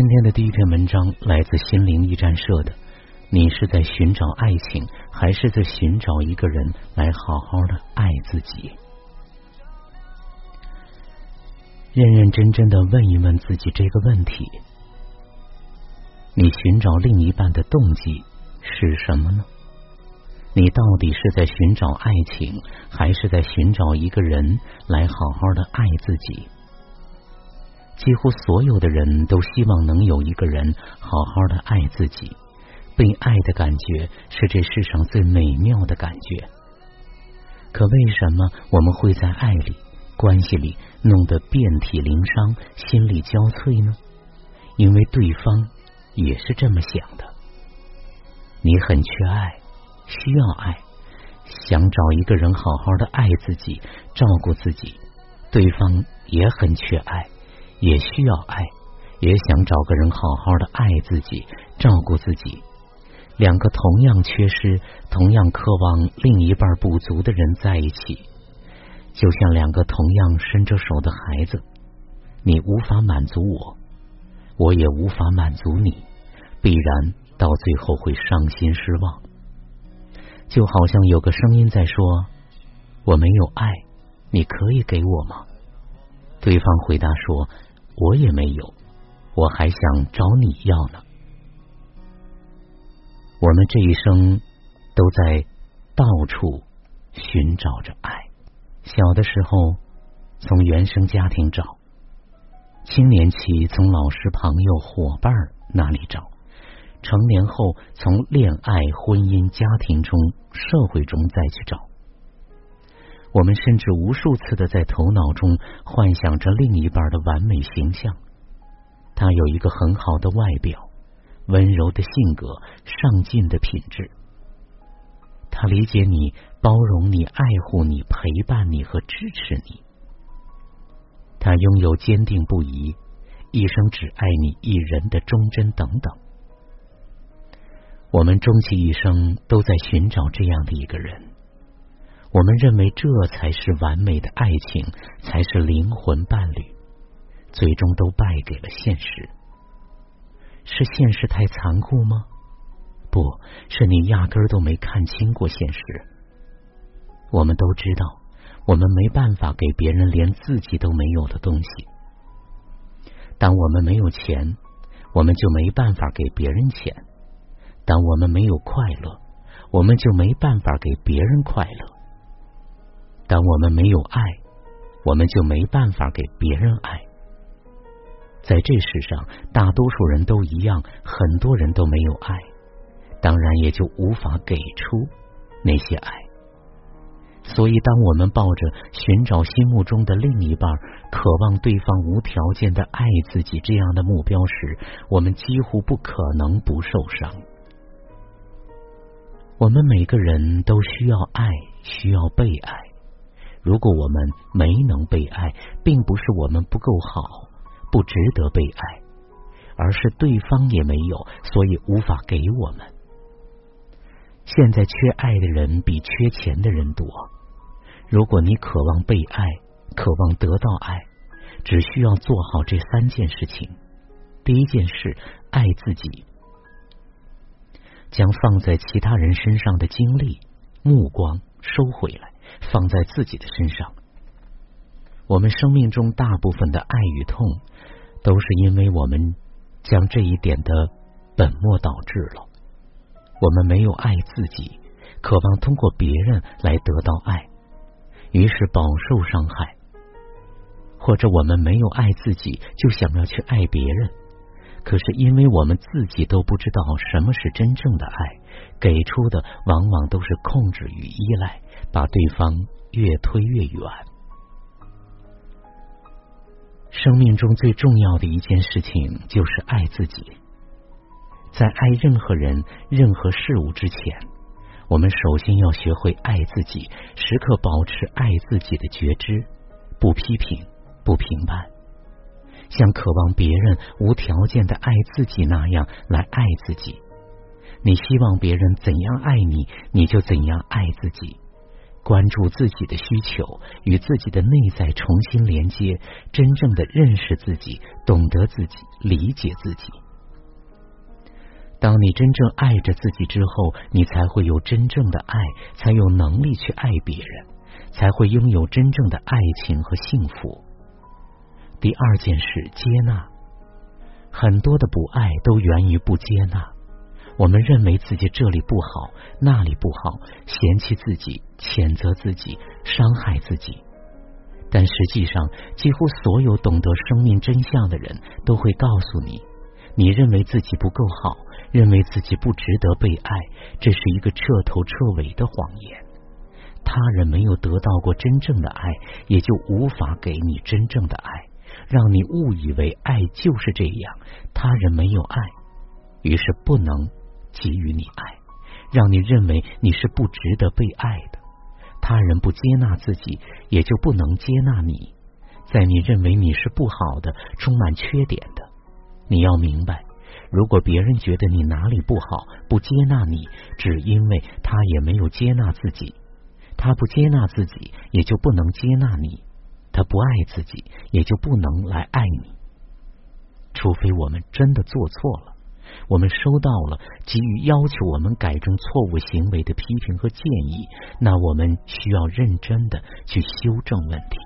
今天的第一篇文章来自心灵驿站社的。你是在寻找爱情，还是在寻找一个人来好好的爱自己？认认真真的问一问自己这个问题：你寻找另一半的动机是什么呢？你到底是在寻找爱情，还是在寻找一个人来好好的爱自己？几乎所有的人都希望能有一个人好好的爱自己，被爱的感觉是这世上最美妙的感觉。可为什么我们会在爱里、关系里弄得遍体鳞伤、心力交瘁呢？因为对方也是这么想的。你很缺爱，需要爱，想找一个人好好的爱自己、照顾自己。对方也很缺爱。也需要爱，也想找个人好好的爱自己、照顾自己。两个同样缺失、同样渴望另一半不足的人在一起，就像两个同样伸着手的孩子。你无法满足我，我也无法满足你，必然到最后会伤心失望。就好像有个声音在说：“我没有爱，你可以给我吗？”对方回答说。我也没有，我还想找你要呢。我们这一生都在到处寻找着爱。小的时候从原生家庭找，青年期从老师、朋友、伙伴那里找，成年后从恋爱、婚姻、家庭中、社会中再去找。我们甚至无数次的在头脑中幻想着另一半的完美形象，他有一个很好的外表，温柔的性格，上进的品质。他理解你，包容你，爱护你，陪伴你和支持你。他拥有坚定不移，一生只爱你一人的忠贞等等。我们终其一生都在寻找这样的一个人。我们认为这才是完美的爱情，才是灵魂伴侣，最终都败给了现实。是现实太残酷吗？不是，你压根儿都没看清过现实。我们都知道，我们没办法给别人连自己都没有的东西。当我们没有钱，我们就没办法给别人钱；当我们没有快乐，我们就没办法给别人快乐。当我们没有爱，我们就没办法给别人爱。在这世上，大多数人都一样，很多人都没有爱，当然也就无法给出那些爱。所以，当我们抱着寻找心目中的另一半，渴望对方无条件的爱自己这样的目标时，我们几乎不可能不受伤。我们每个人都需要爱，需要被爱。如果我们没能被爱，并不是我们不够好，不值得被爱，而是对方也没有，所以无法给我们。现在缺爱的人比缺钱的人多。如果你渴望被爱，渴望得到爱，只需要做好这三件事情。第一件事，爱自己，将放在其他人身上的精力、目光收回来。放在自己的身上，我们生命中大部分的爱与痛，都是因为我们将这一点的本末倒置了。我们没有爱自己，渴望通过别人来得到爱，于是饱受伤害；或者我们没有爱自己，就想要去爱别人，可是因为我们自己都不知道什么是真正的爱，给出的往往都是控制与依赖。把对方越推越远。生命中最重要的一件事情就是爱自己。在爱任何人、任何事物之前，我们首先要学会爱自己，时刻保持爱自己的觉知，不批评，不评判，像渴望别人无条件的爱自己那样来爱自己。你希望别人怎样爱你，你就怎样爱自己。关注自己的需求，与自己的内在重新连接，真正的认识自己，懂得自己，理解自己。当你真正爱着自己之后，你才会有真正的爱，才有能力去爱别人，才会拥有真正的爱情和幸福。第二件事，接纳。很多的不爱都源于不接纳。我们认为自己这里不好，那里不好，嫌弃自己，谴责自己，伤害自己。但实际上，几乎所有懂得生命真相的人都会告诉你：你认为自己不够好，认为自己不值得被爱，这是一个彻头彻尾的谎言。他人没有得到过真正的爱，也就无法给你真正的爱，让你误以为爱就是这样。他人没有爱，于是不能。给予你爱，让你认为你是不值得被爱的。他人不接纳自己，也就不能接纳你。在你认为你是不好的、充满缺点的，你要明白，如果别人觉得你哪里不好、不接纳你，只因为他也没有接纳自己。他不接纳自己，也就不能接纳你。他不爱自己，也就不能来爱你。除非我们真的做错了。我们收到了急于要求我们改正错误行为的批评和建议，那我们需要认真的去修正问题，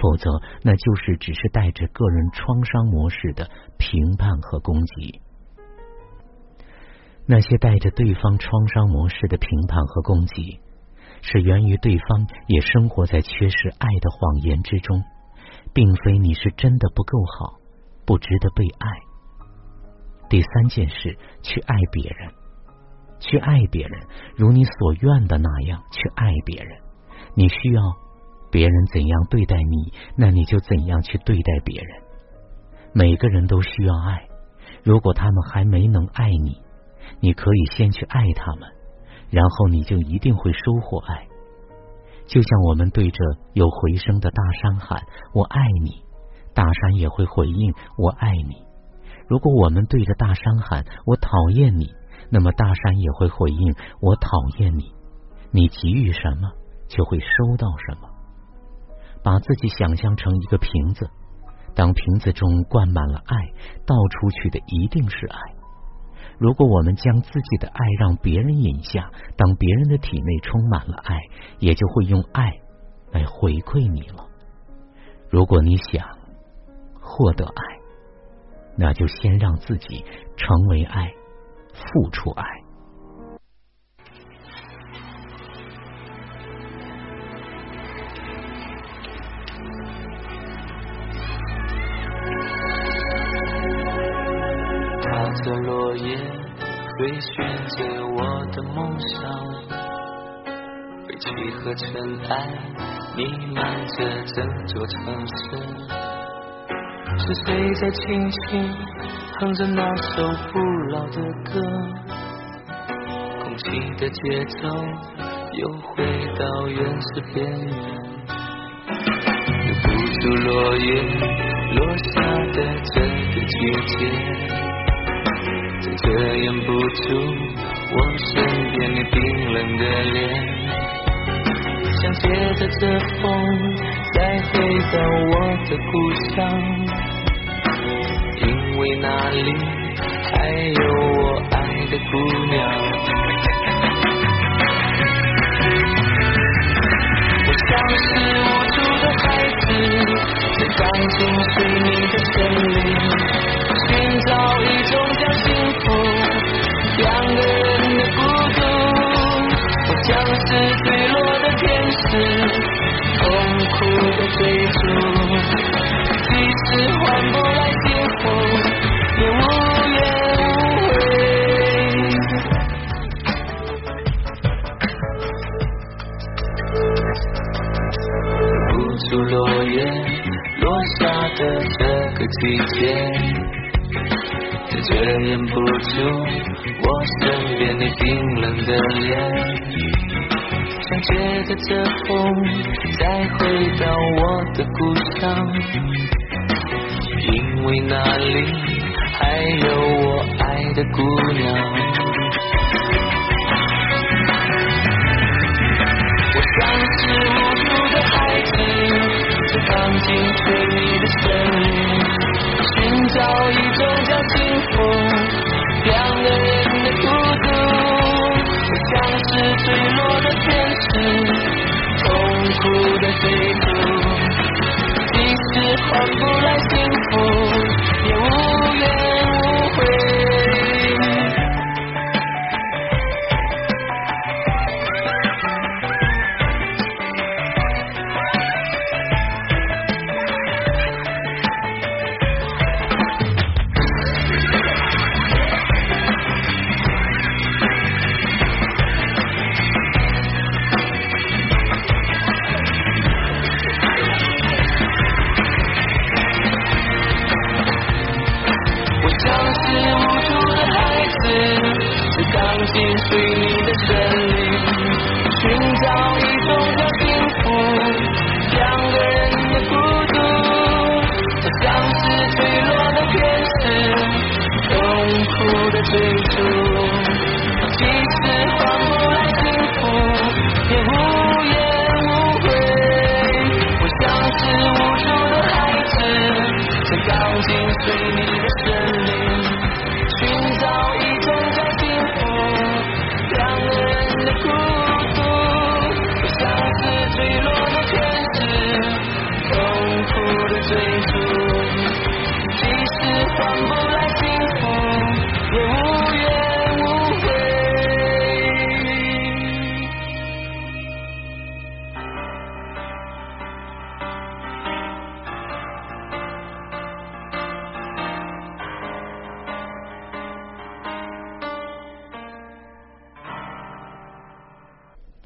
否则那就是只是带着个人创伤模式的评判和攻击。那些带着对方创伤模式的评判和攻击，是源于对方也生活在缺失爱的谎言之中，并非你是真的不够好，不值得被爱。第三件事，去爱别人，去爱别人，如你所愿的那样去爱别人。你需要别人怎样对待你，那你就怎样去对待别人。每个人都需要爱，如果他们还没能爱你，你可以先去爱他们，然后你就一定会收获爱。就像我们对着有回声的大山喊“我爱你”，大山也会回应“我爱你”。如果我们对着大山喊“我讨厌你”，那么大山也会回应“我讨厌你”。你给予什么，就会收到什么。把自己想象成一个瓶子，当瓶子中灌满了爱，倒出去的一定是爱。如果我们将自己的爱让别人饮下，当别人的体内充满了爱，也就会用爱来回馈你了。如果你想获得爱，那就先让自己成为爱，付出爱。尘埃弥漫着整座城市。是谁在轻轻哼着那首不老的歌？空气的节奏又回到原始边缘，留不住落叶落下的这个季节，再遮掩不住我身边你冰冷的脸。想借着这风再回到我的故乡。因为那里还有我爱的姑娘，季节，却遮掩不住我身边你冰冷的脸。想借着这风，再回到我的故乡，因为那里。还有我爱的姑娘，我像是无助的孩子，在钢筋水泥的森林，找一种紧随你的身